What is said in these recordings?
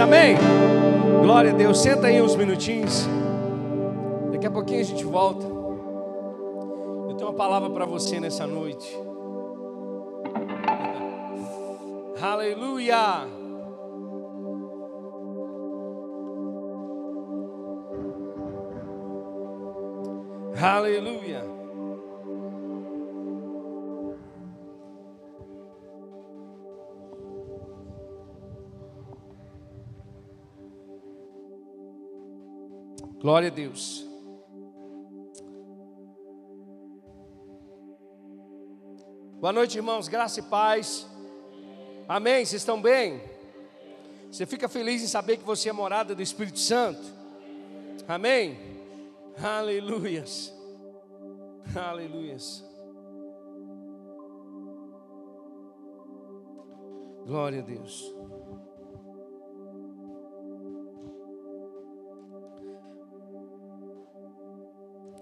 amém? Glória a Deus, senta aí uns minutinhos. Daqui a pouquinho a gente volta. Eu tenho uma palavra para você nessa noite. Aleluia! Aleluia! Glória a Deus. Boa noite, irmãos, graça e paz. Amém? Vocês estão bem? Você fica feliz em saber que você é morada do Espírito Santo? Amém? Aleluias. Aleluias. Glória a Deus.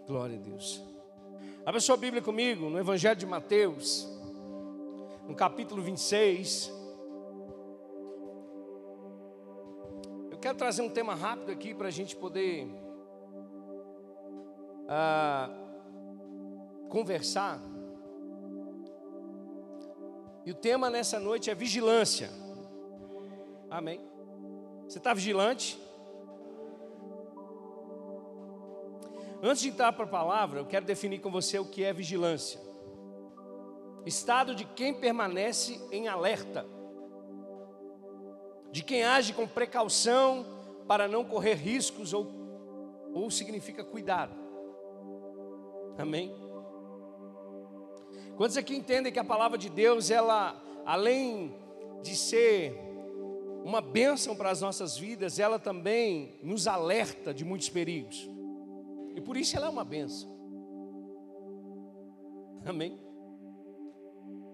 Glória a Deus. Abra sua Bíblia comigo no Evangelho de Mateus, no capítulo 26. Eu quero trazer um tema rápido aqui para a gente poder ah, conversar. E o tema nessa noite é vigilância. Amém. Você está vigilante? Antes de entrar para a palavra, eu quero definir com você o que é vigilância. Estado de quem permanece em alerta, de quem age com precaução para não correr riscos ou, ou significa cuidado. Amém? Quantos aqui entendem que a palavra de Deus, ela, além de ser uma bênção para as nossas vidas, ela também nos alerta de muitos perigos. E por isso ela é uma benção. Amém?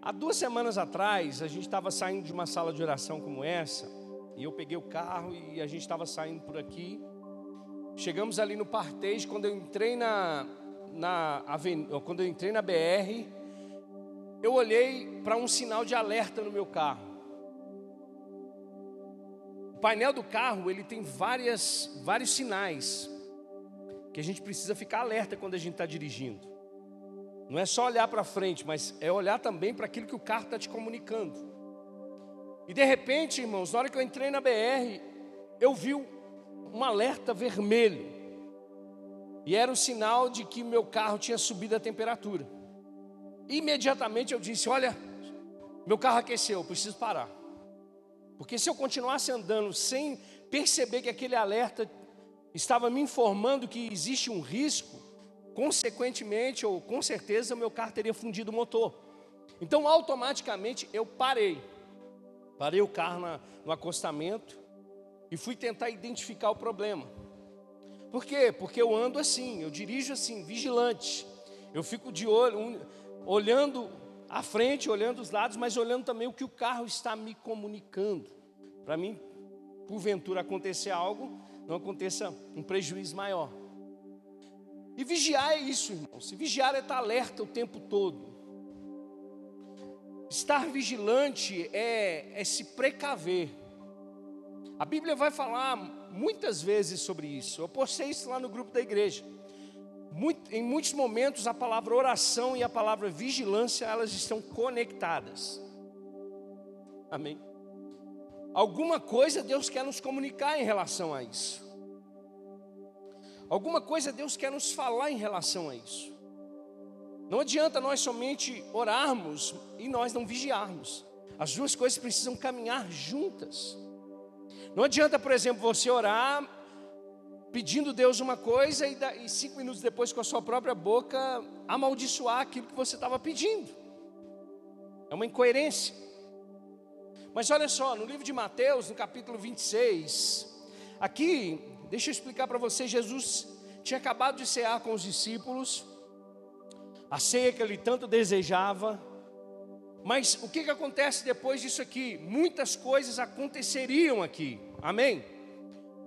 Há duas semanas atrás, a gente estava saindo de uma sala de oração como essa, e eu peguei o carro e a gente estava saindo por aqui. Chegamos ali no Partejo, quando eu entrei na, na quando eu entrei na BR, eu olhei para um sinal de alerta no meu carro. O painel do carro, ele tem várias, vários sinais que a gente precisa ficar alerta quando a gente está dirigindo. Não é só olhar para frente, mas é olhar também para aquilo que o carro está te comunicando. E de repente, irmãos, na hora que eu entrei na BR, eu vi um alerta vermelho. E era o sinal de que meu carro tinha subido a temperatura. Imediatamente eu disse: Olha, meu carro aqueceu, preciso parar. Porque se eu continuasse andando sem perceber que aquele alerta estava me informando que existe um risco, consequentemente, ou com certeza, o meu carro teria fundido o motor. Então, automaticamente, eu parei. Parei o carro na, no acostamento e fui tentar identificar o problema. Por quê? Porque eu ando assim, eu dirijo assim, vigilante. Eu fico de olho, um, olhando à frente, olhando os lados, mas olhando também o que o carro está me comunicando. Para mim, porventura acontecer algo, não aconteça um prejuízo maior. E vigiar é isso, irmão. Se vigiar é estar alerta o tempo todo. Estar vigilante é, é se precaver. A Bíblia vai falar muitas vezes sobre isso. Eu postei isso lá no grupo da igreja. Muito, em muitos momentos a palavra oração e a palavra vigilância elas estão conectadas. Amém. Alguma coisa Deus quer nos comunicar em relação a isso. Alguma coisa Deus quer nos falar em relação a isso. Não adianta nós somente orarmos e nós não vigiarmos. As duas coisas precisam caminhar juntas. Não adianta, por exemplo, você orar pedindo Deus uma coisa e, cinco minutos depois, com a sua própria boca, amaldiçoar aquilo que você estava pedindo. É uma incoerência. Mas olha só, no livro de Mateus, no capítulo 26, aqui, deixa eu explicar para você: Jesus tinha acabado de cear com os discípulos, a ceia que ele tanto desejava, mas o que, que acontece depois disso aqui? Muitas coisas aconteceriam aqui, amém?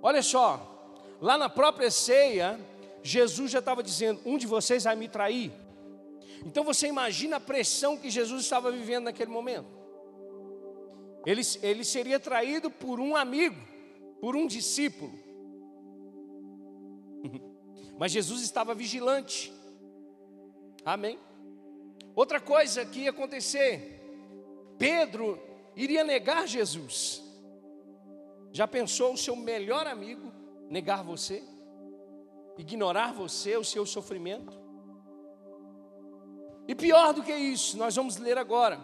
Olha só, lá na própria ceia, Jesus já estava dizendo: um de vocês vai me trair. Então você imagina a pressão que Jesus estava vivendo naquele momento. Ele, ele seria traído por um amigo. por um discípulo. Mas Jesus estava vigilante. Amém. Outra coisa que ia acontecer, Pedro iria negar Jesus. Já pensou o seu melhor amigo negar você? Ignorar você, o seu sofrimento? E pior do que isso, nós vamos ler agora.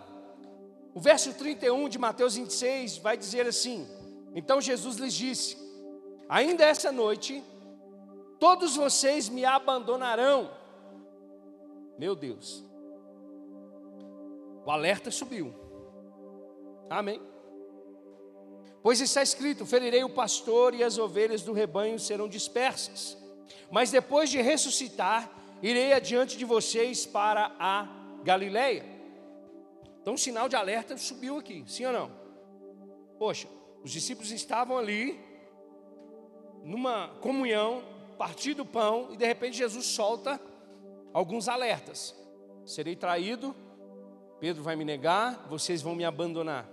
O verso 31 de Mateus 26 vai dizer assim: Então Jesus lhes disse: Ainda essa noite, todos vocês me abandonarão. Meu Deus, o alerta subiu. Amém. Pois está escrito: ferirei o pastor e as ovelhas do rebanho serão dispersas. Mas depois de ressuscitar, irei adiante de vocês para a Galileia. Então, o sinal de alerta subiu aqui, sim ou não? Poxa, os discípulos estavam ali, numa comunhão, partindo o pão, e de repente Jesus solta alguns alertas: serei traído, Pedro vai me negar, vocês vão me abandonar.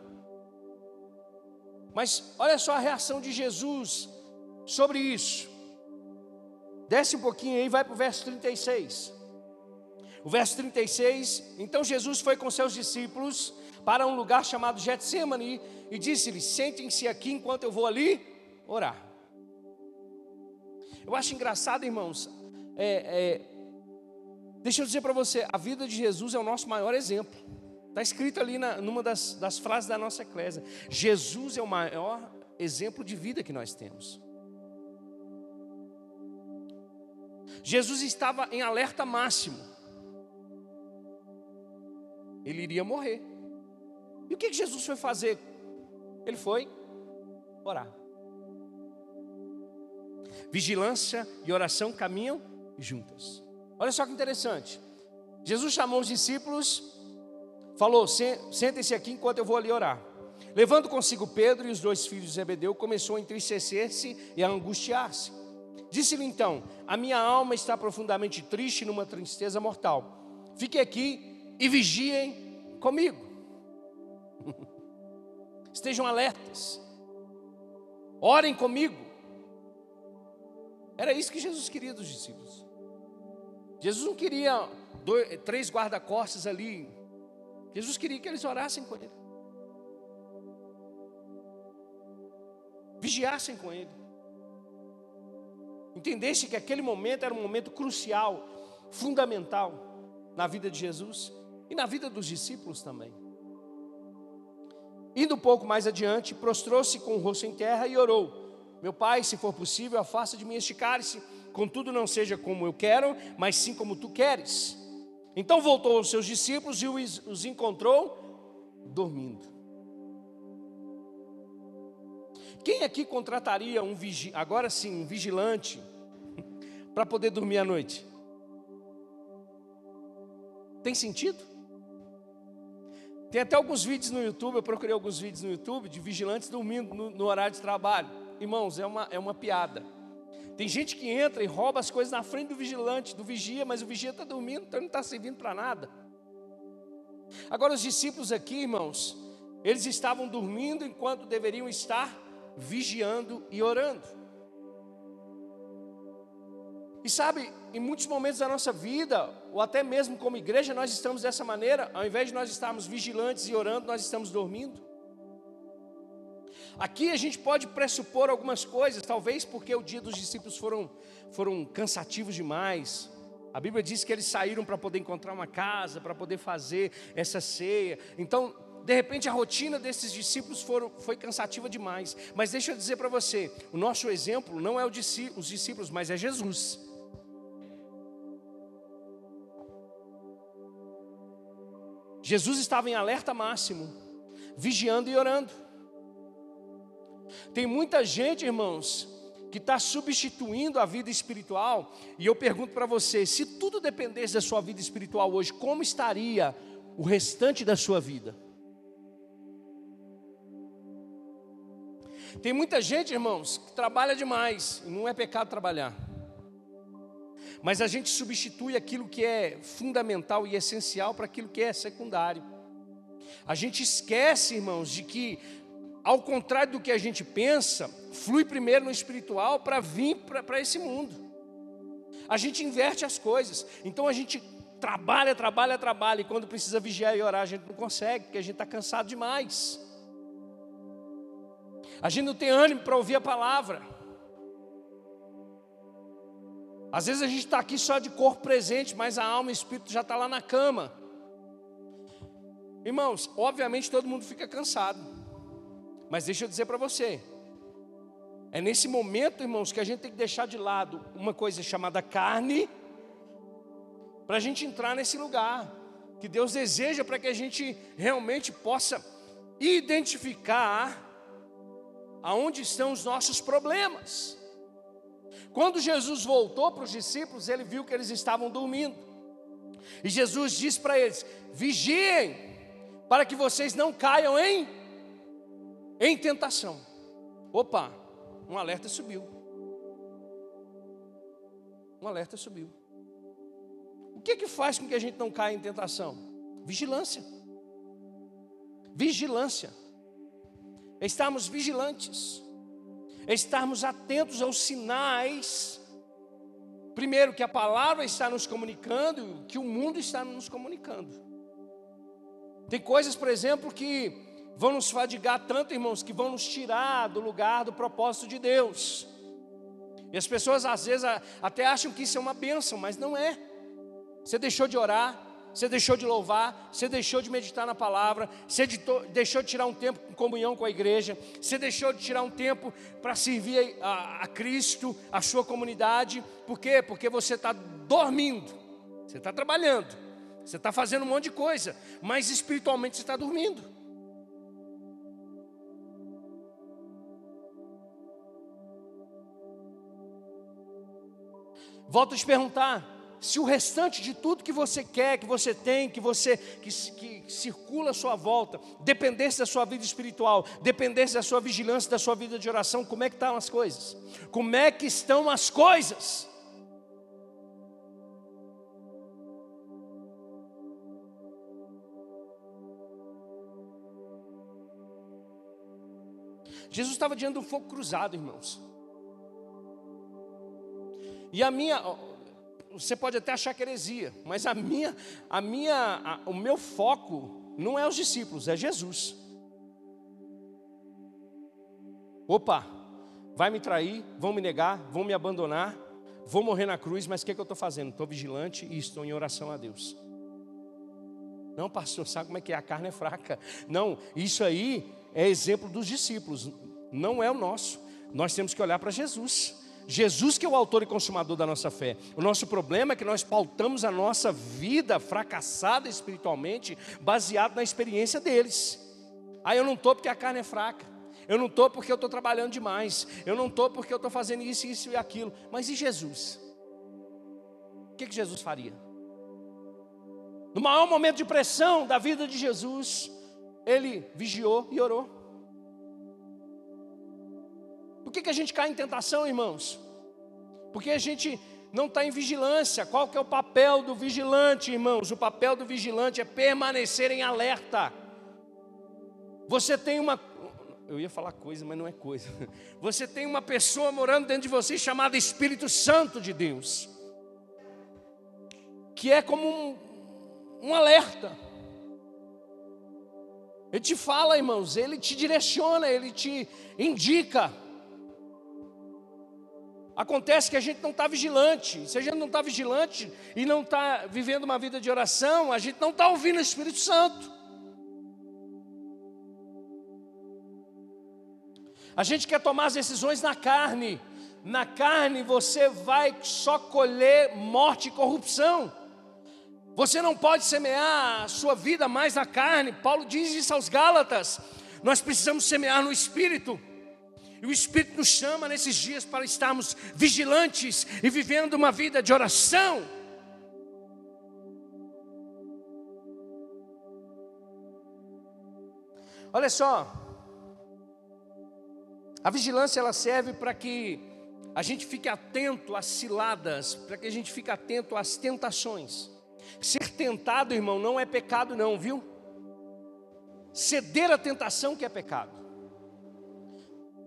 Mas olha só a reação de Jesus sobre isso. Desce um pouquinho aí, vai para o verso 36. O verso 36: Então Jesus foi com seus discípulos para um lugar chamado Getsemane e disse-lhes: Sentem-se aqui enquanto eu vou ali orar. Eu acho engraçado, irmãos. É, é, deixa eu dizer para você: a vida de Jesus é o nosso maior exemplo. Está escrito ali na, numa das, das frases da nossa eclésia: Jesus é o maior exemplo de vida que nós temos. Jesus estava em alerta máximo. Ele iria morrer. E o que, Jesus foi fazer? Ele foi orar. Vigilância e oração caminham juntas. Olha só que interessante. Jesus chamou os discípulos falou: Sentem-se aqui enquanto eu vou ali orar. Levando consigo Pedro e os dois filhos de Zebedeu, começou a entristecer-se e a angustiar-se. Disse-lhe então: A minha alma está profundamente triste, numa tristeza mortal. Fiquem aqui e vigiem comigo. Estejam alertas. Orem comigo. Era isso que Jesus queria dos discípulos. Jesus não queria dois, três guarda-costas ali Jesus queria que eles orassem com Ele, vigiassem com Ele, entendessem que aquele momento era um momento crucial, fundamental na vida de Jesus e na vida dos discípulos também. Indo um pouco mais adiante, prostrou-se com o rosto em terra e orou: Meu pai, se for possível, afasta de mim este cálice, contudo não seja como eu quero, mas sim como tu queres. Então voltou aos seus discípulos e os encontrou dormindo. Quem aqui contrataria um vigi... agora sim, um vigilante para poder dormir à noite? Tem sentido? Tem até alguns vídeos no YouTube, eu procurei alguns vídeos no YouTube de vigilantes dormindo no, no horário de trabalho. Irmãos, é uma, é uma piada. Tem gente que entra e rouba as coisas na frente do vigilante, do vigia, mas o vigia está dormindo, então não está servindo para nada. Agora, os discípulos aqui, irmãos, eles estavam dormindo enquanto deveriam estar vigiando e orando. E sabe, em muitos momentos da nossa vida, ou até mesmo como igreja, nós estamos dessa maneira, ao invés de nós estarmos vigilantes e orando, nós estamos dormindo. Aqui a gente pode pressupor algumas coisas, talvez porque o dia dos discípulos foram, foram cansativos demais. A Bíblia diz que eles saíram para poder encontrar uma casa, para poder fazer essa ceia. Então, de repente, a rotina desses discípulos foram, foi cansativa demais. Mas deixa eu dizer para você: o nosso exemplo não é os discípulos, mas é Jesus. Jesus estava em alerta máximo, vigiando e orando. Tem muita gente, irmãos, que está substituindo a vida espiritual, e eu pergunto para você: se tudo dependesse da sua vida espiritual hoje, como estaria o restante da sua vida? Tem muita gente, irmãos, que trabalha demais, e não é pecado trabalhar. Mas a gente substitui aquilo que é fundamental e essencial para aquilo que é secundário. A gente esquece, irmãos, de que ao contrário do que a gente pensa, flui primeiro no espiritual para vir para esse mundo. A gente inverte as coisas. Então a gente trabalha, trabalha, trabalha, e quando precisa vigiar e orar, a gente não consegue, porque a gente está cansado demais. A gente não tem ânimo para ouvir a palavra. Às vezes a gente está aqui só de corpo presente, mas a alma e o espírito já está lá na cama. Irmãos, obviamente todo mundo fica cansado. Mas deixa eu dizer para você, é nesse momento, irmãos, que a gente tem que deixar de lado uma coisa chamada carne, para a gente entrar nesse lugar que Deus deseja para que a gente realmente possa identificar aonde estão os nossos problemas. Quando Jesus voltou para os discípulos, ele viu que eles estavam dormindo. E Jesus disse para eles: vigiem, para que vocês não caiam em, em tentação. Opa, um alerta subiu. Um alerta subiu. O que que faz com que a gente não caia em tentação? Vigilância. Vigilância. Estarmos vigilantes. Estarmos atentos aos sinais. Primeiro, que a palavra está nos comunicando, que o mundo está nos comunicando. Tem coisas, por exemplo, que vão nos fadigar tanto, irmãos, que vão nos tirar do lugar do propósito de Deus. E as pessoas às vezes até acham que isso é uma bênção, mas não é. Você deixou de orar, você deixou de louvar, você deixou de meditar na palavra, você deixou de tirar um tempo em comunhão com a igreja, você deixou de tirar um tempo para servir a, a, Cristo, a sua comunidade. Por quê? Porque você está dormindo, você está trabalhando, você está fazendo um monte de coisa, mas espiritualmente você está dormindo. Volto a te perguntar: se o restante de tudo que você quer, que você tem, que você que, que circula à sua volta, dependesse da sua vida espiritual, dependesse da sua vigilância, da sua vida de oração, como é que estão as coisas? Como é que estão as coisas? Jesus estava diante um fogo cruzado, irmãos. E a minha, você pode até achar que é heresia, mas a minha, a minha, a, o meu foco não é os discípulos, é Jesus. Opa, vai me trair, vão me negar, vão me abandonar, vou morrer na cruz, mas o que, é que eu estou fazendo? Estou vigilante e estou em oração a Deus. Não, pastor, sabe como é que é? A carne é fraca. Não, isso aí é exemplo dos discípulos, não é o nosso. Nós temos que olhar para Jesus. Jesus que é o autor e consumador da nossa fé. O nosso problema é que nós pautamos a nossa vida fracassada espiritualmente baseado na experiência deles. Ah, eu não estou porque a carne é fraca. Eu não estou porque eu estou trabalhando demais. Eu não estou porque eu estou fazendo isso, isso e aquilo. Mas e Jesus? O que, que Jesus faria? No maior momento de pressão da vida de Jesus, ele vigiou e orou. Por que, que a gente cai em tentação, irmãos? Porque a gente não está em vigilância. Qual que é o papel do vigilante, irmãos? O papel do vigilante é permanecer em alerta. Você tem uma. Eu ia falar coisa, mas não é coisa. Você tem uma pessoa morando dentro de você chamada Espírito Santo de Deus, que é como um, um alerta. Ele te fala, irmãos, ele te direciona, ele te indica. Acontece que a gente não está vigilante. Se a gente não está vigilante e não está vivendo uma vida de oração, a gente não está ouvindo o Espírito Santo. A gente quer tomar as decisões na carne. Na carne você vai só colher morte e corrupção. Você não pode semear a sua vida mais na carne. Paulo diz isso aos Gálatas. Nós precisamos semear no espírito. E o Espírito nos chama nesses dias para estarmos vigilantes e vivendo uma vida de oração. Olha só, a vigilância ela serve para que a gente fique atento às ciladas, para que a gente fique atento às tentações. Ser tentado, irmão, não é pecado, não, viu? Ceder à tentação que é pecado.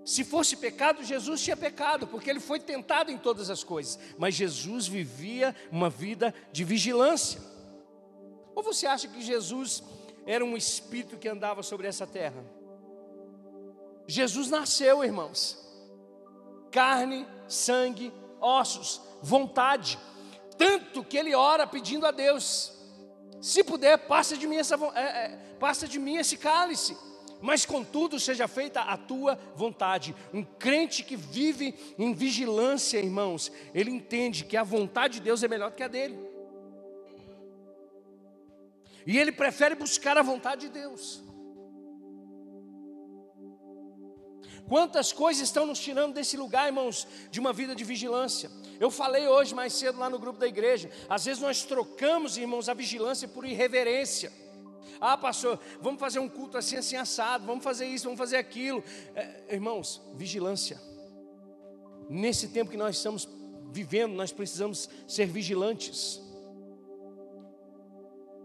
Se fosse pecado, Jesus tinha pecado, porque ele foi tentado em todas as coisas, mas Jesus vivia uma vida de vigilância. Ou você acha que Jesus era um espírito que andava sobre essa terra? Jesus nasceu, irmãos, carne, sangue, ossos, vontade, tanto que ele ora pedindo a Deus: se puder, passa de mim, essa, é, é, passa de mim esse cálice mas contudo seja feita a tua vontade. Um crente que vive em vigilância, irmãos, ele entende que a vontade de Deus é melhor do que a dele. E ele prefere buscar a vontade de Deus. Quantas coisas estão nos tirando desse lugar, irmãos, de uma vida de vigilância. Eu falei hoje mais cedo lá no grupo da igreja. Às vezes nós trocamos, irmãos, a vigilância por irreverência. Ah, pastor, vamos fazer um culto assim, assim, assado, vamos fazer isso, vamos fazer aquilo. É, irmãos, vigilância. Nesse tempo que nós estamos vivendo, nós precisamos ser vigilantes.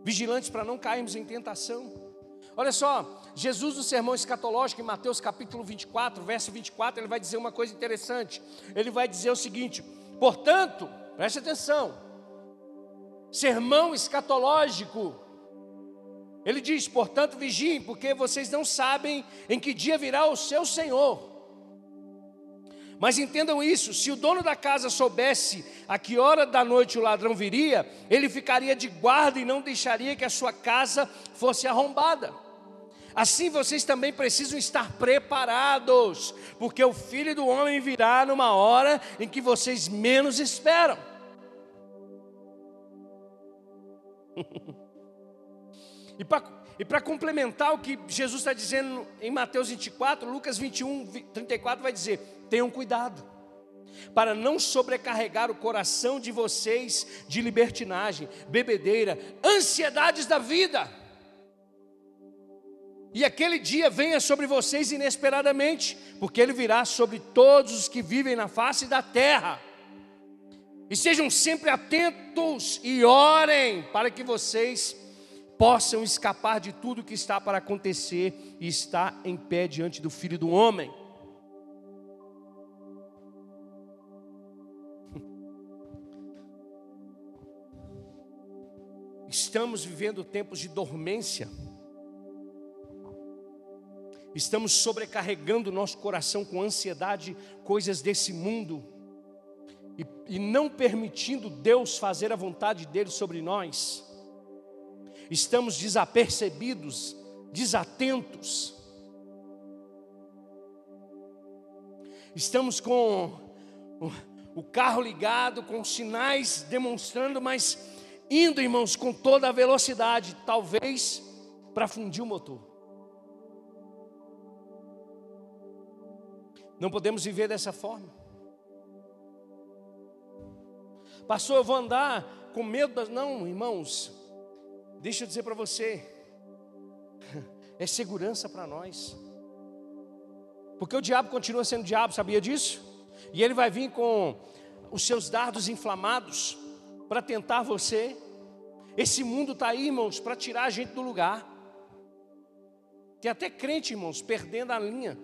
Vigilantes para não cairmos em tentação. Olha só, Jesus no sermão escatológico em Mateus capítulo 24, verso 24, ele vai dizer uma coisa interessante. Ele vai dizer o seguinte: portanto, preste atenção, sermão escatológico, ele diz: portanto, vigiem, porque vocês não sabem em que dia virá o seu Senhor. Mas entendam isso: se o dono da casa soubesse a que hora da noite o ladrão viria, ele ficaria de guarda e não deixaria que a sua casa fosse arrombada. Assim vocês também precisam estar preparados, porque o filho do homem virá numa hora em que vocês menos esperam. E para complementar o que Jesus está dizendo em Mateus 24, Lucas 21, 34 vai dizer: tenham cuidado, para não sobrecarregar o coração de vocês de libertinagem, bebedeira, ansiedades da vida. E aquele dia venha sobre vocês inesperadamente, porque ele virá sobre todos os que vivem na face da terra. E sejam sempre atentos e orem para que vocês possam escapar de tudo que está para acontecer e está em pé diante do Filho do Homem. Estamos vivendo tempos de dormência. Estamos sobrecarregando nosso coração com ansiedade, coisas desse mundo, e, e não permitindo Deus fazer a vontade dele sobre nós estamos desapercebidos, desatentos. Estamos com o carro ligado, com sinais demonstrando, mas indo, irmãos, com toda a velocidade, talvez para fundir o motor. Não podemos viver dessa forma. Pastor, eu vou andar com medo das. Não, irmãos, Deixa eu dizer para você, é segurança para nós. Porque o diabo continua sendo diabo, sabia disso? E ele vai vir com os seus dardos inflamados para tentar você. Esse mundo está aí, irmãos, para tirar a gente do lugar. Tem até crente, irmãos, perdendo a linha.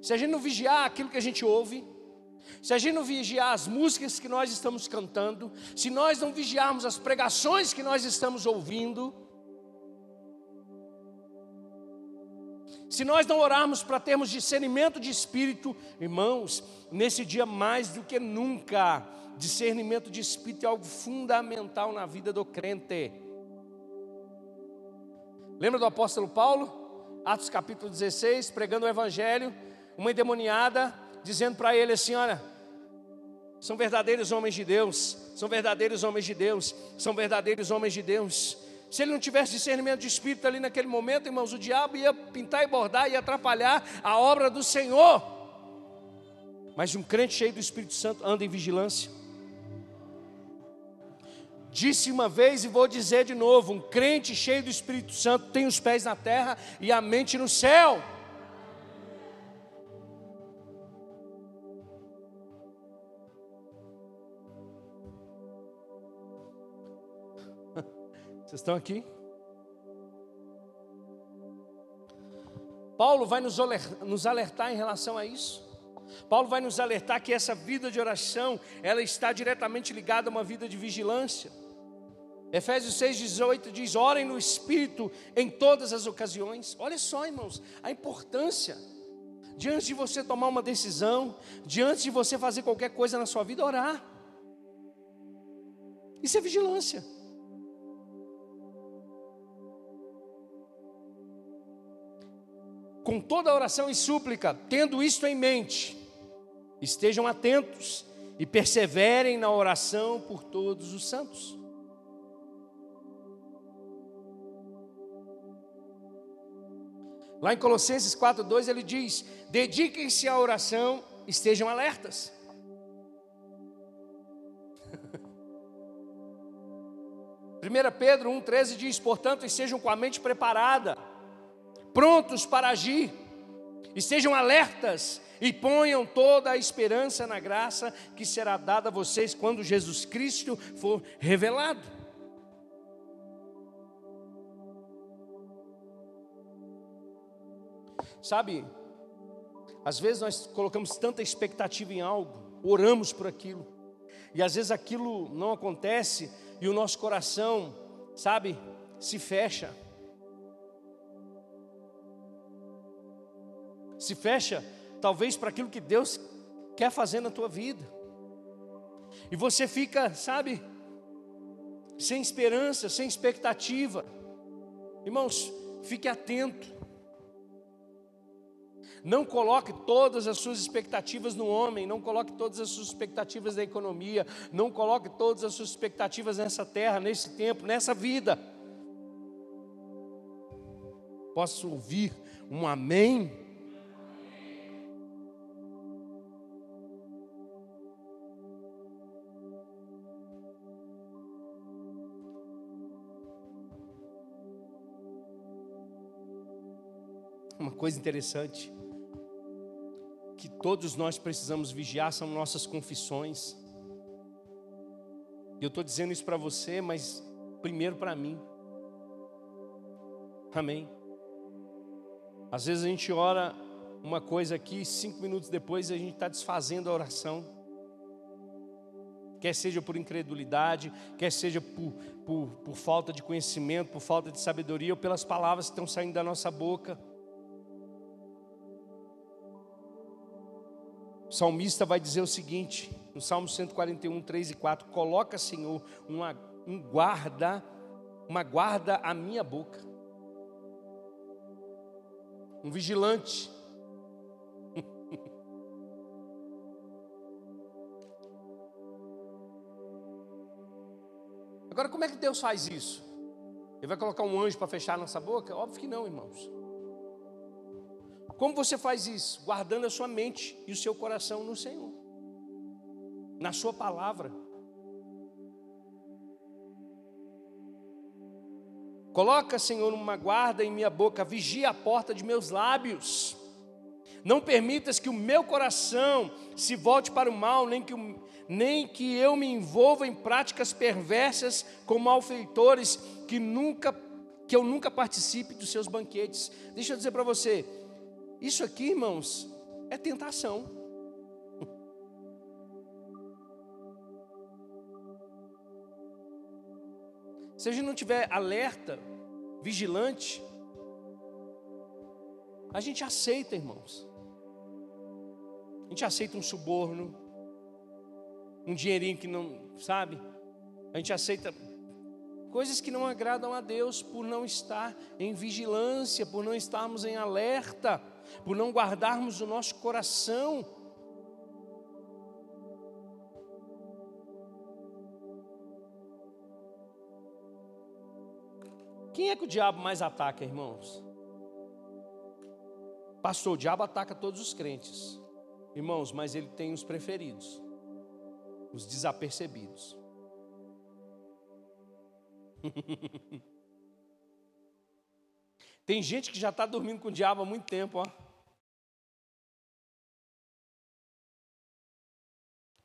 Se a gente não vigiar aquilo que a gente ouve, se a gente não vigiar as músicas que nós estamos cantando, se nós não vigiarmos as pregações que nós estamos ouvindo, se nós não orarmos para termos discernimento de espírito, irmãos, nesse dia mais do que nunca, discernimento de espírito é algo fundamental na vida do crente. Lembra do apóstolo Paulo? Atos capítulo 16, pregando o evangelho, uma endemoniada dizendo para ele assim: olha, são verdadeiros homens de Deus, são verdadeiros homens de Deus, são verdadeiros homens de Deus. Se ele não tivesse discernimento de espírito ali naquele momento, irmãos, o diabo ia pintar e bordar e atrapalhar a obra do Senhor. Mas um crente cheio do Espírito Santo anda em vigilância. Disse uma vez e vou dizer de novo: um crente cheio do Espírito Santo tem os pés na terra e a mente no céu. Vocês estão aqui? Paulo vai nos alertar em relação a isso. Paulo vai nos alertar que essa vida de oração, ela está diretamente ligada a uma vida de vigilância. Efésios 6,18 diz: orem no Espírito em todas as ocasiões. Olha só, irmãos, a importância diante de você tomar uma decisão, diante de você fazer qualquer coisa na sua vida, orar. Isso é vigilância. Com toda oração e súplica, tendo isto em mente, estejam atentos e perseverem na oração por todos os santos. Lá em Colossenses 4:2 ele diz: "Dediquem-se à oração, estejam alertas". Primeira Pedro 1:13 diz: "Portanto, estejam com a mente preparada, prontos para agir, estejam alertas e ponham toda a esperança na graça que será dada a vocês quando Jesus Cristo for revelado." Sabe, às vezes nós colocamos tanta expectativa em algo, oramos por aquilo, e às vezes aquilo não acontece e o nosso coração, sabe, se fecha. Se fecha, talvez para aquilo que Deus quer fazer na tua vida. E você fica, sabe, sem esperança, sem expectativa. Irmãos, fique atento. Não coloque todas as suas expectativas no homem, não coloque todas as suas expectativas na economia, não coloque todas as suas expectativas nessa terra, nesse tempo, nessa vida. Posso ouvir um amém? Coisa interessante que todos nós precisamos vigiar são nossas confissões. Eu estou dizendo isso para você, mas primeiro para mim. Amém. Às vezes a gente ora uma coisa aqui, cinco minutos depois a gente está desfazendo a oração. Quer seja por incredulidade, quer seja por, por, por falta de conhecimento, por falta de sabedoria, ou pelas palavras que estão saindo da nossa boca. O salmista vai dizer o seguinte, no Salmo 141, 3 e 4: Coloca, Senhor, uma, um guarda, uma guarda à minha boca, um vigilante. Agora, como é que Deus faz isso? Ele vai colocar um anjo para fechar nossa boca? Óbvio que não, irmãos. Como você faz isso? Guardando a sua mente e o seu coração no Senhor, na Sua palavra. Coloca, Senhor, uma guarda em minha boca, vigia a porta de meus lábios. Não permitas que o meu coração se volte para o mal, nem que, nem que eu me envolva em práticas perversas como malfeitores, que nunca que eu nunca participe dos seus banquetes. Deixa eu dizer para você, isso aqui, irmãos, é tentação. Se a gente não tiver alerta, vigilante, a gente aceita, irmãos. A gente aceita um suborno, um dinheirinho que não, sabe? A gente aceita coisas que não agradam a Deus por não estar em vigilância, por não estarmos em alerta por não guardarmos o nosso coração. Quem é que o diabo mais ataca, irmãos? Pastor, o diabo ataca todos os crentes, irmãos, mas ele tem os preferidos, os desapercebidos. Tem gente que já está dormindo com o diabo há muito tempo, ó.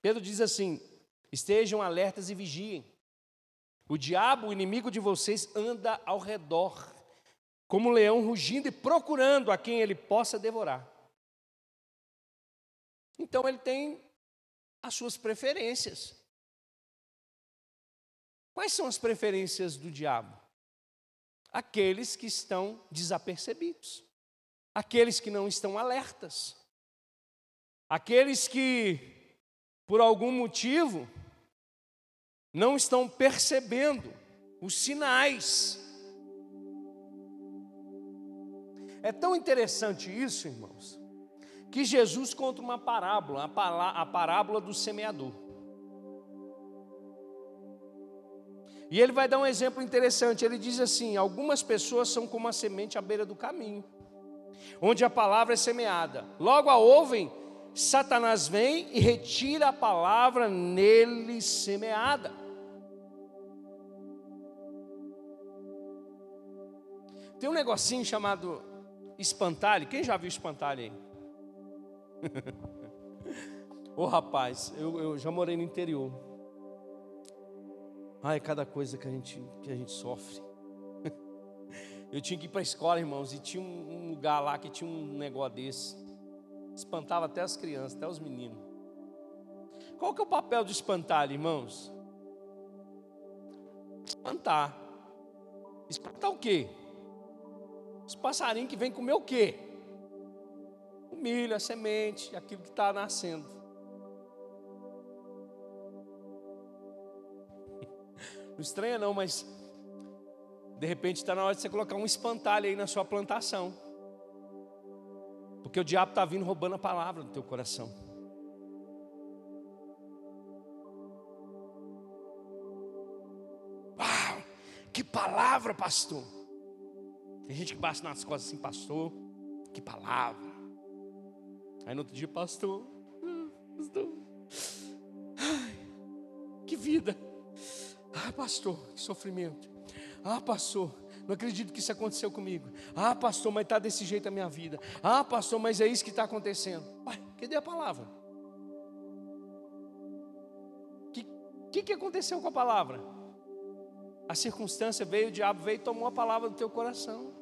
Pedro diz assim: estejam alertas e vigiem. O diabo, o inimigo de vocês, anda ao redor, como um leão rugindo e procurando a quem ele possa devorar. Então ele tem as suas preferências. Quais são as preferências do diabo? Aqueles que estão desapercebidos, aqueles que não estão alertas, aqueles que, por algum motivo, não estão percebendo os sinais. É tão interessante isso, irmãos, que Jesus conta uma parábola, a parábola do semeador. E ele vai dar um exemplo interessante. Ele diz assim: algumas pessoas são como a semente à beira do caminho, onde a palavra é semeada. Logo a ouvem, Satanás vem e retira a palavra nele semeada. Tem um negocinho chamado espantalho. Quem já viu espantalho aí? Ô oh, rapaz, eu, eu já morei no interior. Ai, cada coisa que a gente, que a gente sofre. Eu tinha que ir para a escola, irmãos, e tinha um, lugar lá que tinha um negócio desse. Espantava até as crianças, até os meninos. Qual que é o papel do espantalho, irmãos? Espantar. Espantar o quê? Os passarinhos que vêm comer o quê? O milho, a semente, aquilo que está nascendo. Não estranha não, mas de repente está na hora de você colocar um espantalho aí na sua plantação. Porque o diabo está vindo roubando a palavra do teu coração. Uau, que palavra, pastor. Tem gente que bate nas costas assim, pastor, que palavra. Aí no outro dia, pastor, pastor, ai, que vida. Ah, pastor, que sofrimento. Ah, pastor, não acredito que isso aconteceu comigo. Ah, pastor, mas está desse jeito a minha vida. Ah, pastor, mas é isso que está acontecendo. Ué, cadê a palavra? O que, que, que aconteceu com a palavra? A circunstância veio, o diabo veio e tomou a palavra do teu coração.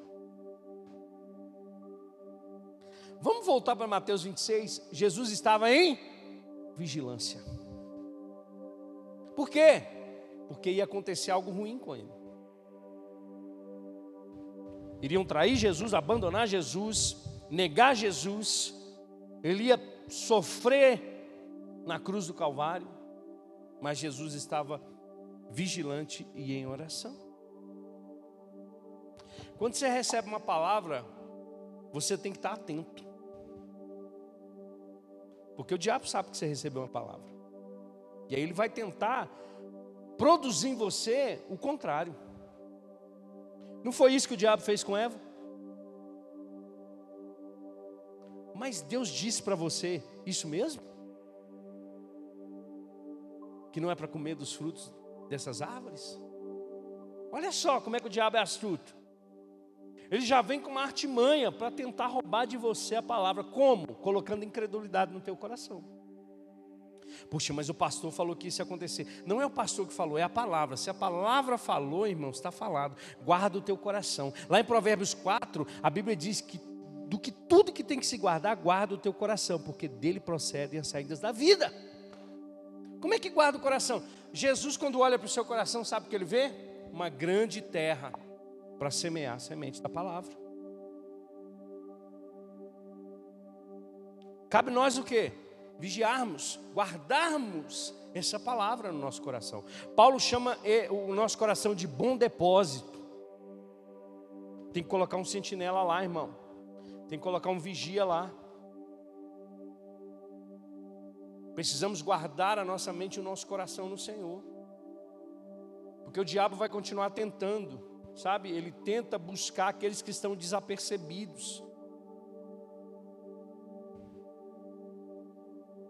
Vamos voltar para Mateus 26. Jesus estava em vigilância. Por quê? Porque ia acontecer algo ruim com ele. Iriam trair Jesus, abandonar Jesus, negar Jesus. Ele ia sofrer na cruz do Calvário. Mas Jesus estava vigilante e em oração. Quando você recebe uma palavra, você tem que estar atento. Porque o diabo sabe que você recebeu uma palavra. E aí ele vai tentar produzir em você o contrário. Não foi isso que o diabo fez com Eva? Mas Deus disse para você isso mesmo? Que não é para comer dos frutos dessas árvores? Olha só como é que o diabo é astuto. Ele já vem com uma artimanha para tentar roubar de você a palavra. Como? Colocando incredulidade no teu coração. Puxa, mas o pastor falou que isso ia acontecer. Não é o pastor que falou, é a palavra. Se a palavra falou, irmão, está falado. Guarda o teu coração. Lá em Provérbios 4, a Bíblia diz que do que tudo que tem que se guardar, guarda o teu coração, porque dele procedem as saídas da vida. Como é que guarda o coração? Jesus, quando olha para o seu coração, sabe o que ele vê? Uma grande terra para semear a semente da palavra. Cabe nós o quê? Vigiarmos, guardarmos essa palavra no nosso coração. Paulo chama o nosso coração de bom depósito. Tem que colocar um sentinela lá, irmão. Tem que colocar um vigia lá. Precisamos guardar a nossa mente e o nosso coração no Senhor. Porque o diabo vai continuar tentando, sabe? Ele tenta buscar aqueles que estão desapercebidos.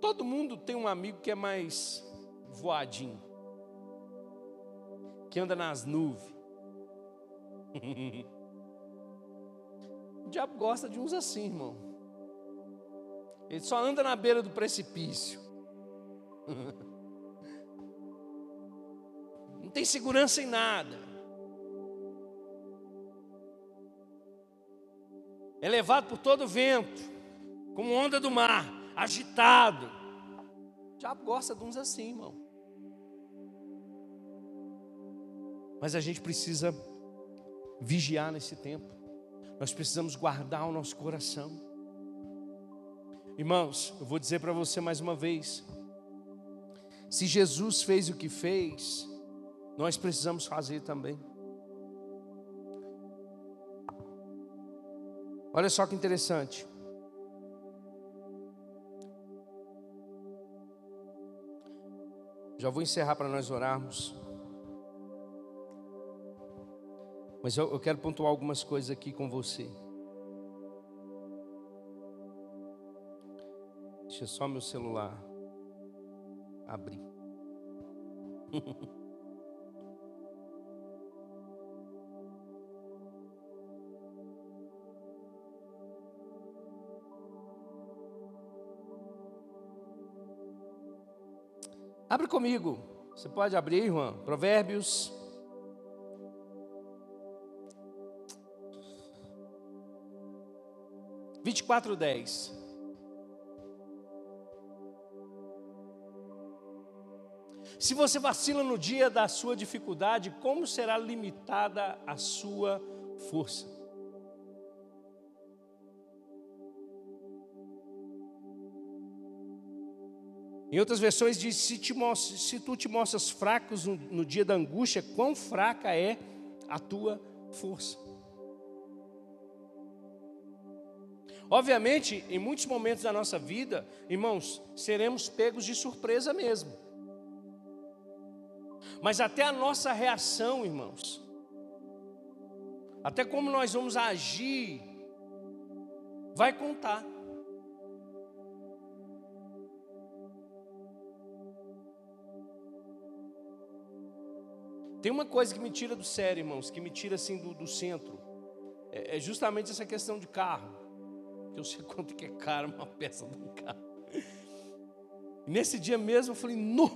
Todo mundo tem um amigo que é mais voadinho, que anda nas nuvens. o diabo gosta de uns assim, irmão. Ele só anda na beira do precipício. Não tem segurança em nada. é levado por todo vento, como onda do mar, agitado. O diabo gosta de uns assim, irmão. Mas a gente precisa vigiar nesse tempo. Nós precisamos guardar o nosso coração. Irmãos, eu vou dizer para você mais uma vez: se Jesus fez o que fez, nós precisamos fazer também. Olha só que interessante. Já vou encerrar para nós orarmos. Mas eu, eu quero pontuar algumas coisas aqui com você. Deixa só meu celular abrir. Abre comigo. Você pode abrir, Juan. Provérbios. Vinte e quatro, dez. Se você vacila no dia da sua dificuldade, como será limitada a sua força? Em outras versões diz: se, te, se tu te mostras fracos no, no dia da angústia, quão fraca é a tua força. Obviamente, em muitos momentos da nossa vida, irmãos, seremos pegos de surpresa mesmo mas até a nossa reação, irmãos, até como nós vamos agir, vai contar. Tem uma coisa que me tira do sério, irmãos, que me tira assim do, do centro, é, é, justamente essa questão de carro. Eu sei quanto que é caro uma peça de um carro. E nesse dia mesmo eu falei, no,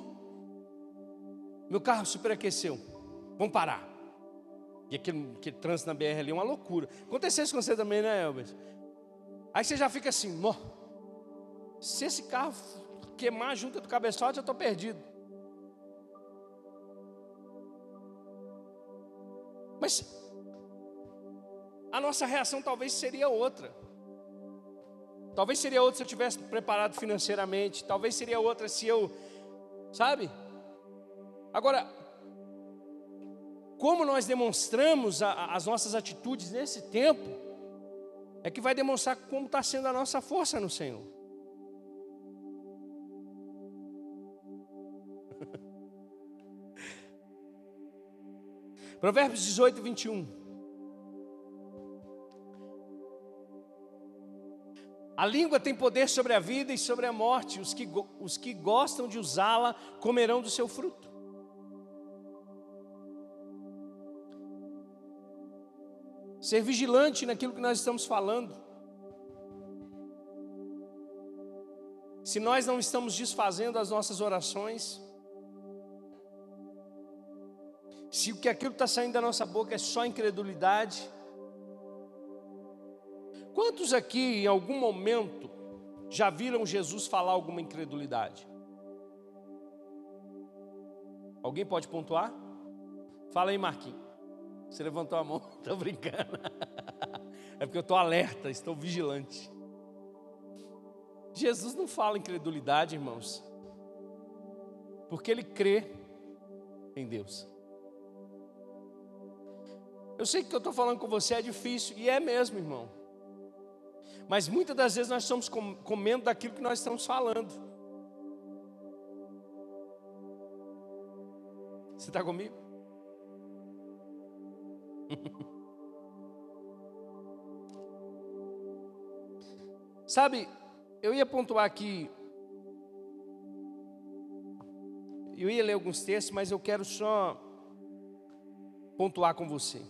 meu carro superaqueceu. Vamos parar. E aquele, aquele trânsito na BR ali é uma loucura. Aconteceu isso com você também, né, Elvis? Aí você já fica assim, Nó, se esse carro queimar junto do cabeçote, eu estou perdido. Mas a nossa reação talvez seria outra. Talvez seria outra se eu tivesse preparado financeiramente. Talvez seria outra se eu, sabe? Agora, como nós demonstramos a, as nossas atitudes nesse tempo, é que vai demonstrar como está sendo a nossa força no Senhor. Provérbios 18, 21. A língua tem poder sobre a vida e sobre a morte, os que, os que gostam de usá-la comerão do seu fruto. ser vigilante naquilo que nós estamos falando. Se nós não estamos desfazendo as nossas orações, se o que aquilo está saindo da nossa boca é só incredulidade, quantos aqui em algum momento já viram Jesus falar alguma incredulidade? Alguém pode pontuar? Fala aí, Marquinhos. Você levantou a mão, estou brincando. É porque eu estou alerta, estou vigilante. Jesus não fala incredulidade, irmãos, porque ele crê em Deus. Eu sei que o que eu estou falando com você é difícil, e é mesmo, irmão. Mas muitas das vezes nós estamos comendo daquilo que nós estamos falando. Você está comigo? Sabe, eu ia pontuar aqui, eu ia ler alguns textos, mas eu quero só pontuar com você.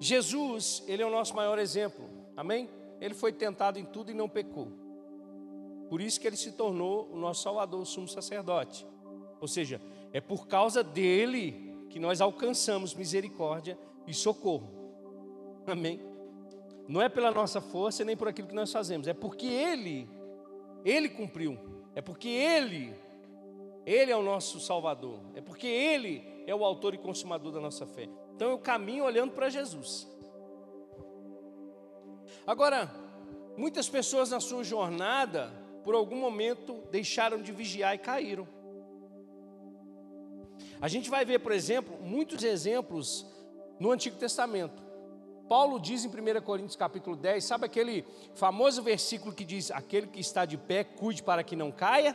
Jesus, ele é o nosso maior exemplo, amém? Ele foi tentado em tudo e não pecou. Por isso que ele se tornou o nosso Salvador, o sumo sacerdote. Ou seja, é por causa dele que nós alcançamos misericórdia e socorro. Amém? Não é pela nossa força nem por aquilo que nós fazemos, é porque Ele, Ele cumpriu, é porque Ele, Ele é o nosso Salvador, é porque Ele é o autor e consumador da nossa fé. Então eu caminho olhando para Jesus. Agora, muitas pessoas na sua jornada, por algum momento, deixaram de vigiar e caíram. A gente vai ver, por exemplo, muitos exemplos no Antigo Testamento. Paulo diz em 1 Coríntios capítulo 10, sabe aquele famoso versículo que diz: Aquele que está de pé, cuide para que não caia?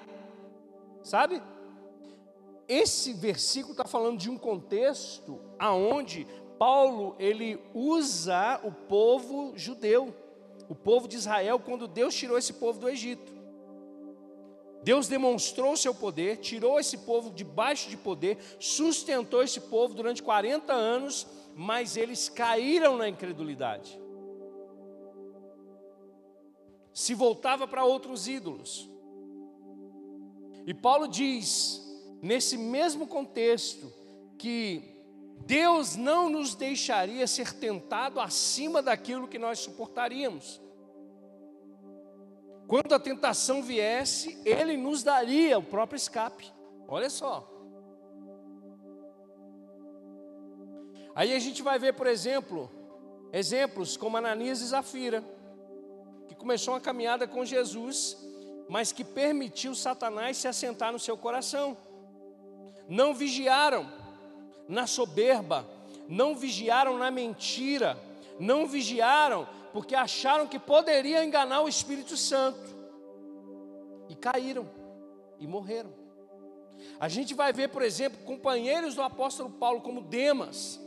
Sabe? Esse versículo está falando de um contexto aonde Paulo ele usa o povo judeu, o povo de Israel, quando Deus tirou esse povo do Egito. Deus demonstrou seu poder, tirou esse povo debaixo de poder, sustentou esse povo durante 40 anos mas eles caíram na incredulidade. Se voltava para outros ídolos. E Paulo diz, nesse mesmo contexto, que Deus não nos deixaria ser tentado acima daquilo que nós suportaríamos. Quando a tentação viesse, Ele nos daria o próprio escape. Olha só. Aí a gente vai ver, por exemplo, exemplos como Ananias e Zafira, que começou uma caminhada com Jesus, mas que permitiu Satanás se assentar no seu coração. Não vigiaram na soberba, não vigiaram na mentira, não vigiaram porque acharam que poderia enganar o Espírito Santo. E caíram e morreram. A gente vai ver, por exemplo, companheiros do apóstolo Paulo como Demas,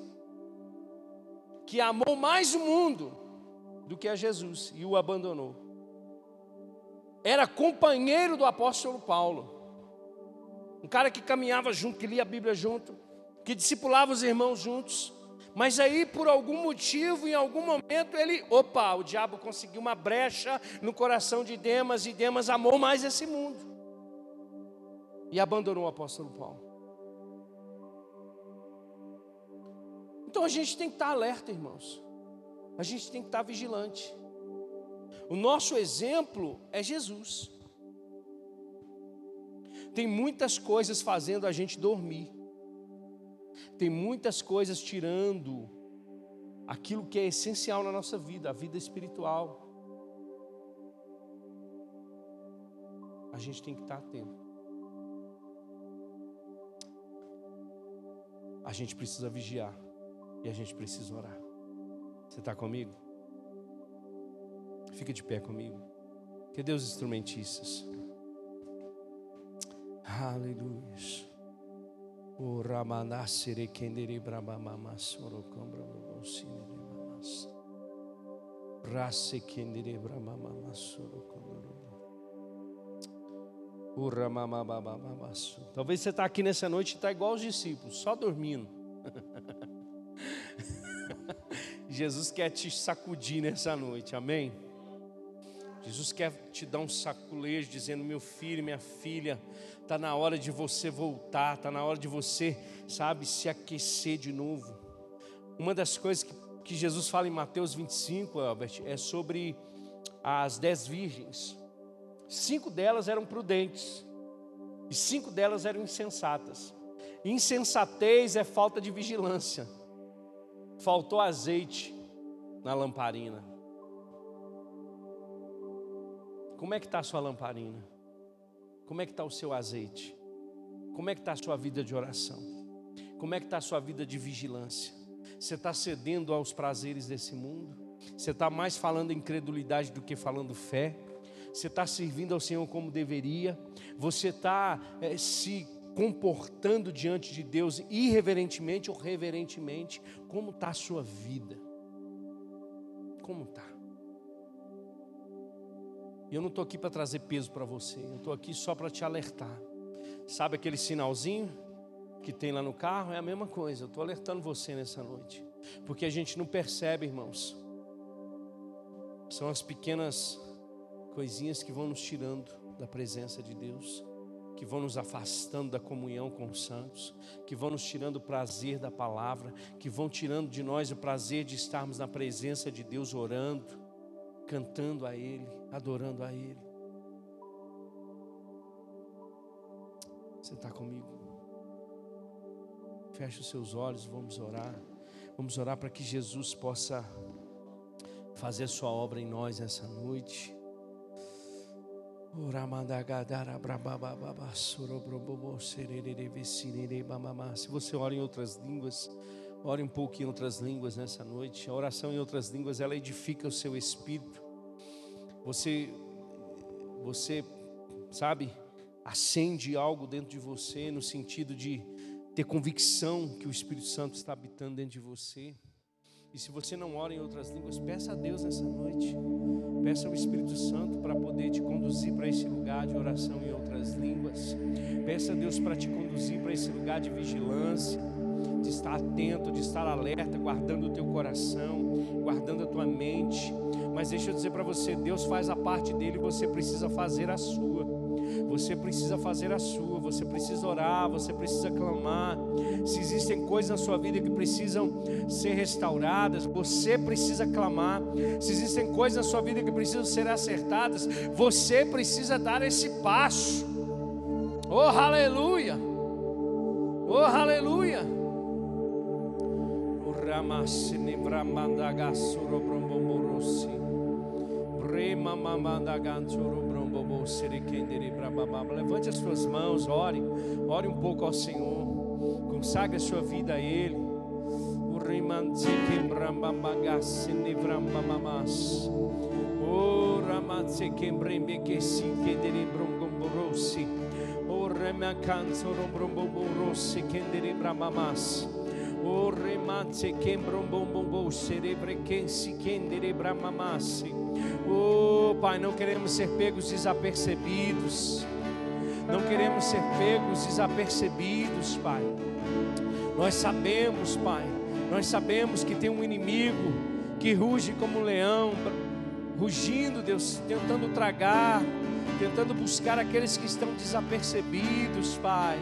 que amou mais o mundo do que a Jesus e o abandonou. Era companheiro do apóstolo Paulo, um cara que caminhava junto, que lia a Bíblia junto, que discipulava os irmãos juntos. Mas aí, por algum motivo, em algum momento, ele, opa, o diabo conseguiu uma brecha no coração de Demas, e Demas amou mais esse mundo. E abandonou o apóstolo Paulo. Então a gente tem que estar alerta, irmãos. A gente tem que estar vigilante. O nosso exemplo é Jesus. Tem muitas coisas fazendo a gente dormir. Tem muitas coisas tirando aquilo que é essencial na nossa vida, a vida espiritual. A gente tem que estar atento. A gente precisa vigiar. E a gente precisa orar. Você está comigo? Fica de pé comigo. Que Deus instrumentistas. Aleluia. O Bosine Mamas. O. Talvez você está aqui nessa noite e está igual os discípulos, só dormindo. Jesus quer te sacudir nessa noite, amém? Jesus quer te dar um saculejo, dizendo: meu filho, minha filha, está na hora de você voltar, está na hora de você, sabe, se aquecer de novo. Uma das coisas que, que Jesus fala em Mateus 25, Albert, é sobre as dez virgens. Cinco delas eram prudentes, e cinco delas eram insensatas. Insensatez é falta de vigilância faltou azeite na lamparina. Como é que está a sua lamparina? Como é que está o seu azeite? Como é que está a sua vida de oração? Como é que está a sua vida de vigilância? Você está cedendo aos prazeres desse mundo? Você está mais falando incredulidade do que falando fé? Você está servindo ao Senhor como deveria? Você está é, se comportando diante de Deus irreverentemente ou reverentemente, como está a sua vida? Como está? E eu não estou aqui para trazer peso para você, eu estou aqui só para te alertar. Sabe aquele sinalzinho que tem lá no carro? É a mesma coisa, eu estou alertando você nessa noite, porque a gente não percebe, irmãos. São as pequenas coisinhas que vão nos tirando da presença de Deus. que vão nos afastando da comunhão com os santos, que vão nos tirando o prazer da palavra, que vão tirando de nós o prazer de estarmos na presença de Deus orando, cantando a Ele, adorando a Ele. Você está comigo? Feche os seus olhos, vamos orar. Vamos orar para que Jesus possa fazer Sua obra em nós essa noite. Se você ora em outras línguas, ore um pouco em outras línguas nessa noite. A oração em outras línguas, ela edifica o seu espírito. Você, você, sabe, acende algo dentro de você no sentido de ter convicção que o Espírito Santo está habitando dentro de você. E se você não ora em outras línguas, peça a Deus nessa noite. Peça ao Espírito Santo para poder te conduzir para esse lugar de oração em outras línguas. Peça a Deus para te conduzir para esse lugar de vigilância, de estar atento, de estar alerta, guardando o teu coração, guardando a tua mente. Mas deixa eu dizer para você, Deus faz a parte dele, você precisa fazer a sua. Você precisa fazer a sua, você precisa orar, você precisa clamar. Se existem coisas na sua vida que precisam ser restauradas, você precisa clamar. Se existem coisas na sua vida que precisam ser acertadas, você precisa dar esse passo. Oh, aleluia! Oh, aleluia! O ramasse nevramandagasuro brombomorosi. Brema mamandagansuro Levante as suas mãos, ore, ore um pouco ao Senhor, consagre a sua vida a Ele. O Rimanse quembrambamagasse nevrambamamas. O que se quedere brongomborosi. O Remacanso rombromborosi quendere bramamas. O Remanse quembrombombo cerebre quem se quendere bramamassi. Oh, Pai, não queremos ser pegos desapercebidos. Não queremos ser pegos desapercebidos, Pai. Nós sabemos, Pai, nós sabemos que tem um inimigo que ruge como um leão, rugindo, Deus, tentando tragar, tentando buscar aqueles que estão desapercebidos, Pai.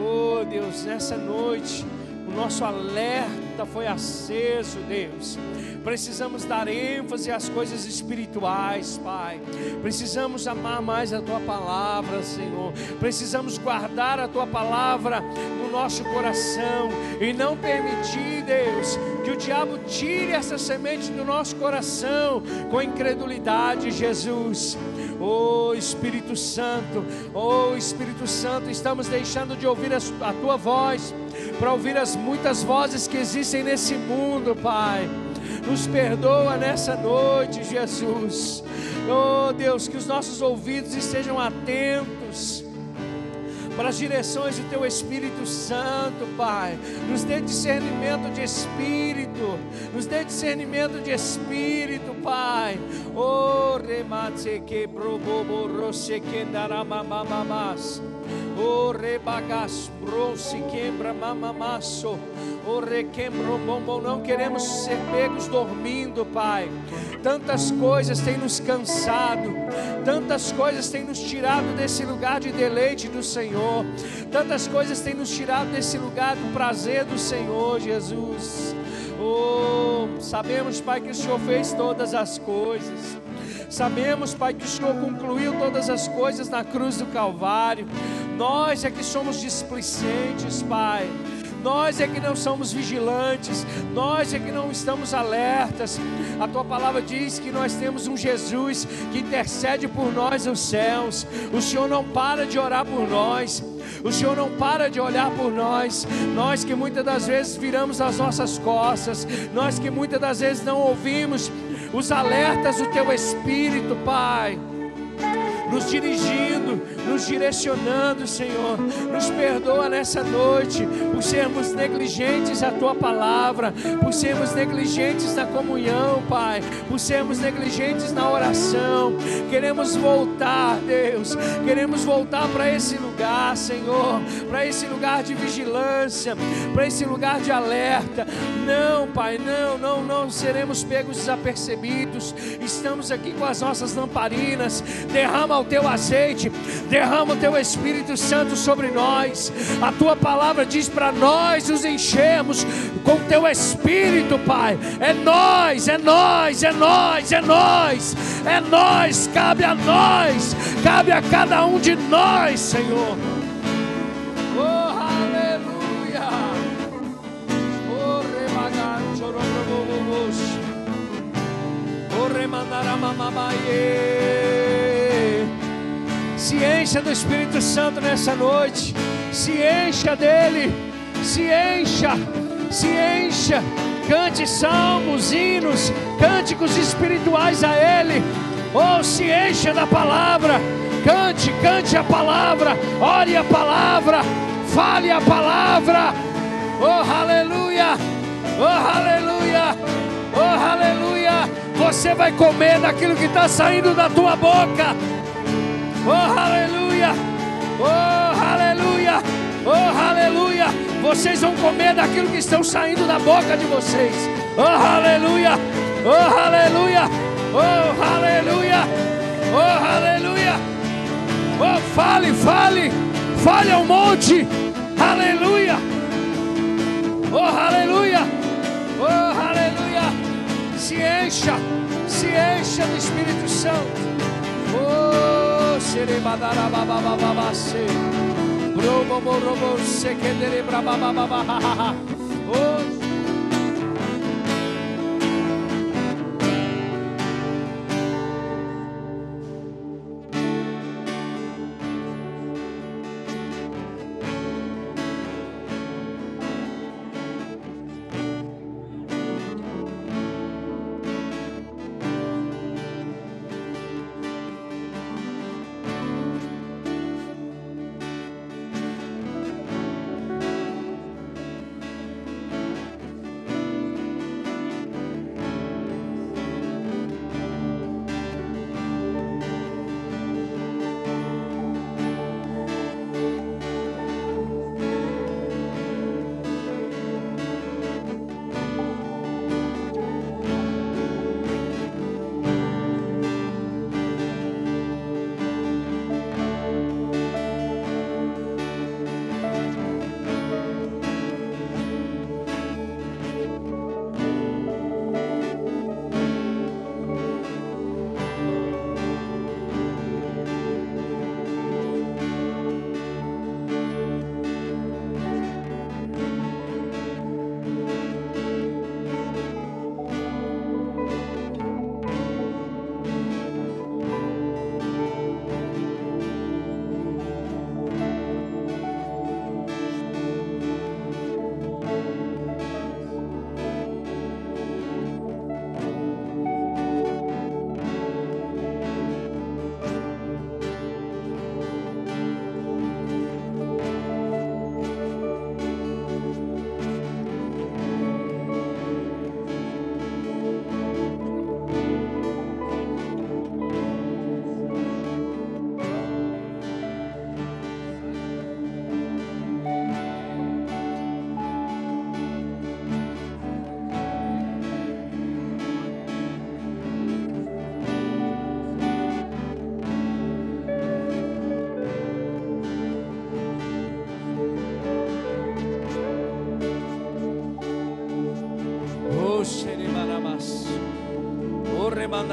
Oh, Deus, nessa noite, nosso alerta foi aceso, Deus. Precisamos dar ênfase às coisas espirituais, Pai. Precisamos amar mais a tua palavra, Senhor. Precisamos guardar a tua palavra no nosso coração e não permitir, Deus, que o diabo tire essa semente do nosso coração com incredulidade, Jesus. Oh Espírito Santo, oh Espírito Santo, estamos deixando de ouvir a, tua voz para ouvir as muitas vozes que existem nesse mundo, Pai. Nos perdoa nessa noite, Jesus. Oh Deus, que os nossos ouvidos estejam atentos para as direções do Teu Espírito Santo, Pai. Nos dê discernimento de espírito, nos dê discernimento de espírito, Pai. Oh, remate que probobo roche que daramamamamas. O rebagas se quebra mamamasso. O requembro bombom. Não queremos ser pegos dormindo, Pai. Tantas coisas têm nos cansado. Tantas coisas têm nos tirado desse lugar de deleite do Senhor. Tantas coisas têm nos tirado desse lugar do prazer do Senhor, Jesus. Oh, sabemos, Pai, que o Senhor fez todas as coisas. Sabemos, Pai, que o Senhor concluiu todas as coisas na cruz do Calvário. Nós é que somos displicentes, Pai. Nós é que não somos vigilantes, nós é que não estamos alertas. A tua palavra diz que nós temos um Jesus que intercede por nós nos céus. O Senhor não para de orar por nós. O Senhor não para de olhar por nós. Nós que muitas das vezes viramos as nossas costas, nós que muitas das vezes não ouvimos os alertas do teu Espírito, Pai nos dirigindo, nos direcionando, Senhor. Nos perdoa nessa noite por sermos negligentes à tua palavra, por sermos negligentes na comunhão, Pai, por sermos negligentes na oração. Queremos voltar, Deus, queremos voltar para esse lugar, Senhor, para esse lugar de vigilância, para esse lugar de alerta. Não, Pai, não, não, não seremos pegos desapercebidos. Estamos aqui com as nossas lamparinas. Derrama o teu azeite, derrama o teu Espírito Santo sobre nós. A tua palavra diz para nós nos enchermos com o teu Espírito, Pai. É nós, é nós, é nós, é nós, é nós, cabe a nós, cabe a cada um de nós, Senhor. Se encha do Espírito Santo nessa noite. Se encha dele. Se encha. Se encha. Cante salmos, hinos, cânticos espirituais a Ele. Oh, se encha da palavra. Cante, cante a palavra. Ore a palavra. Fale a palavra. Oh, aleluia. Oh, aleluia. Oh, aleluia. Você vai comer daquilo que está saindo da tua boca. Oh, aleluia. Oh, aleluia. Oh, aleluia. Vocês vão comer daquilo que estão saindo da boca de vocês. Oh, aleluia. Oh, aleluia. Oh, aleluia. Oh, aleluia. Oh, fale, fale. Fale ao monte. Aleluia. Oh, aleluia. Oh, aleluia. Se encha, se encha do Espírito Santo. Oh, serebadara bababababase. Brobo morobo sekedere brababababa. Oh,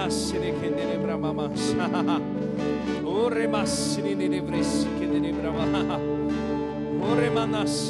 massine che ne lebra mamma ore massine ne lebresi che ne lebra mamma ore manasse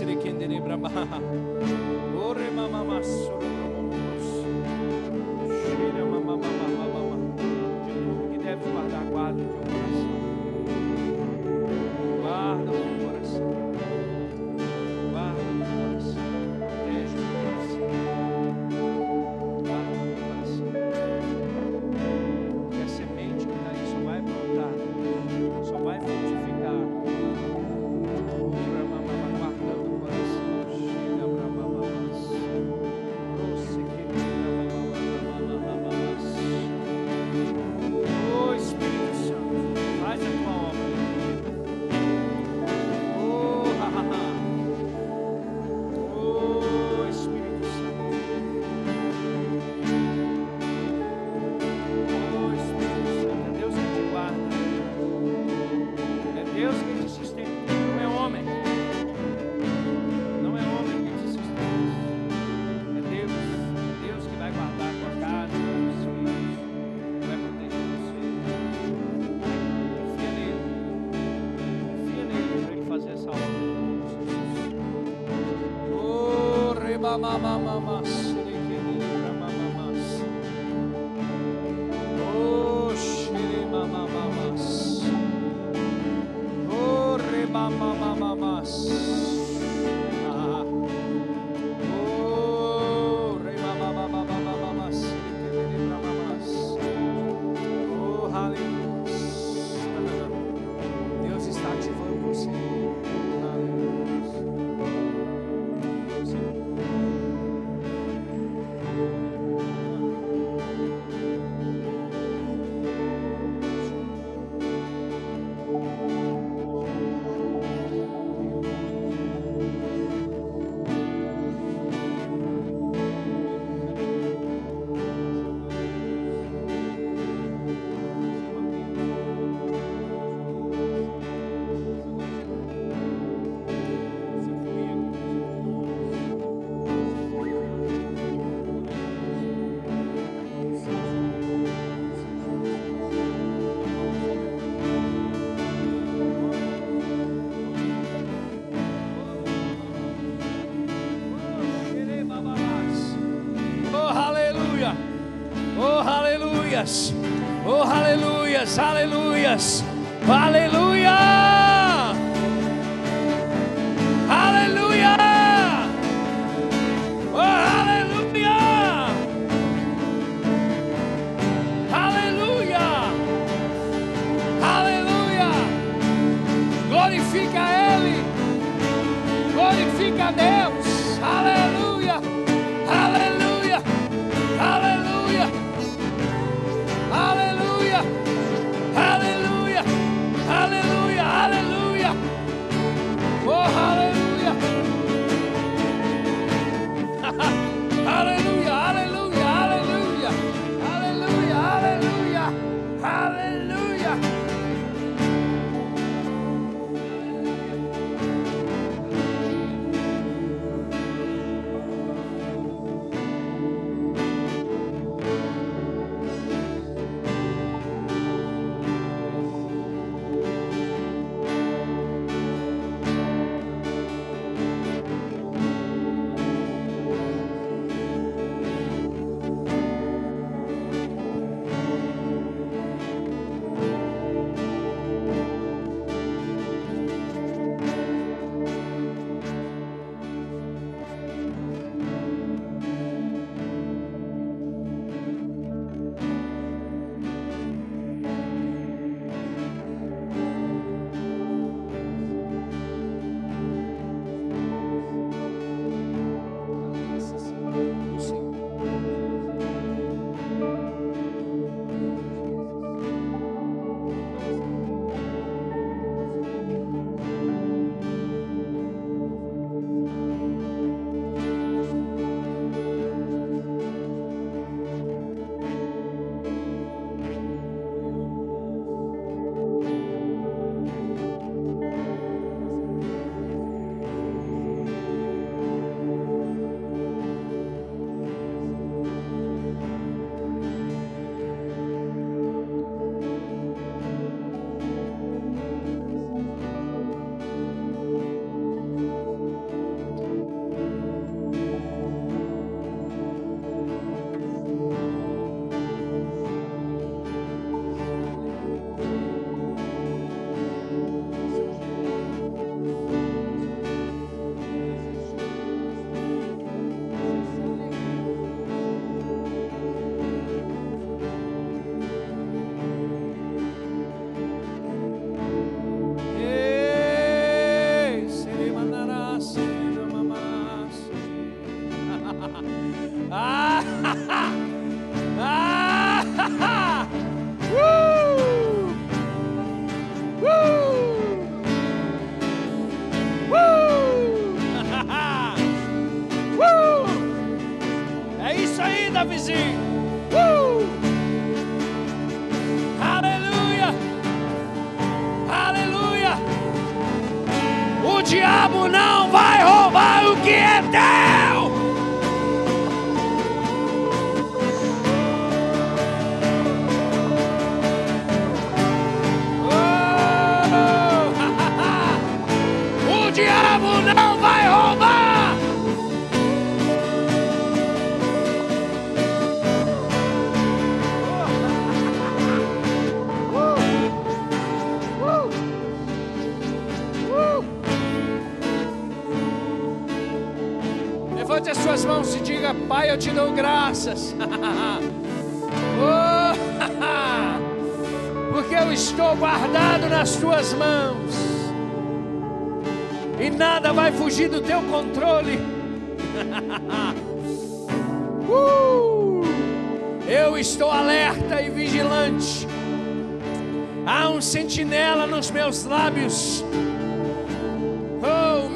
sentinela nos meus lábios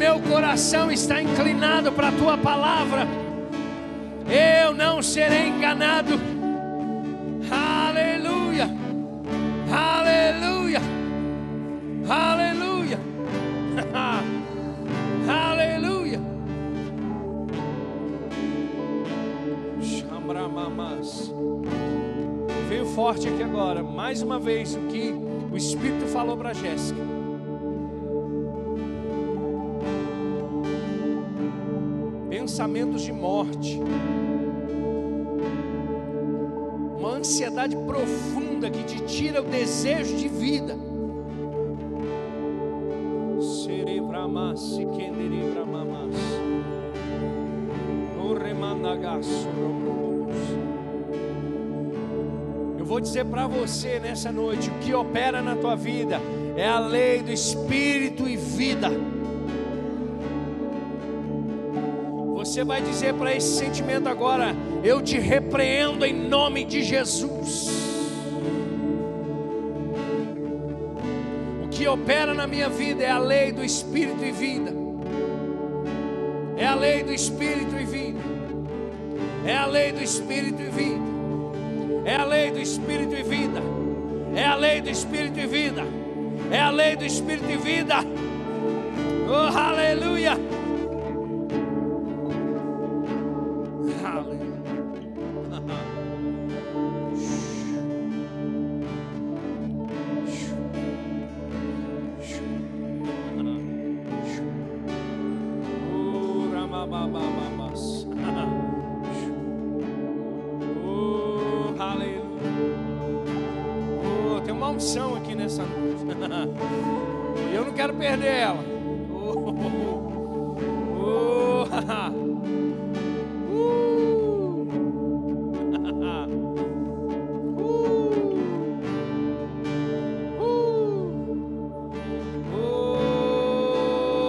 meu coração está inclinado para a tua palavra. Eu não serei enganado. Aleluia. Aleluia. Aleluia. Aleluia. Chambramamas. Veio forte aqui agora, mais uma vez o que o Espírito falou para Jéssica. pensamentos de morte, uma ansiedade profunda que te tira o desejo de vida. Eu vou dizer para você nessa noite: o que opera na tua vida é a lei do Espírito e vida. Você vai dizer para esse sentimento agora: Eu te repreendo em nome de Jesus. O que opera na minha vida é a lei do Espírito e vida. É a lei do Espírito e vida. É a lei do Espírito e vida. É a lei do Espírito e vida. É a lei do Espírito e vida. É a lei do Espírito e vida. Oh, aleluia.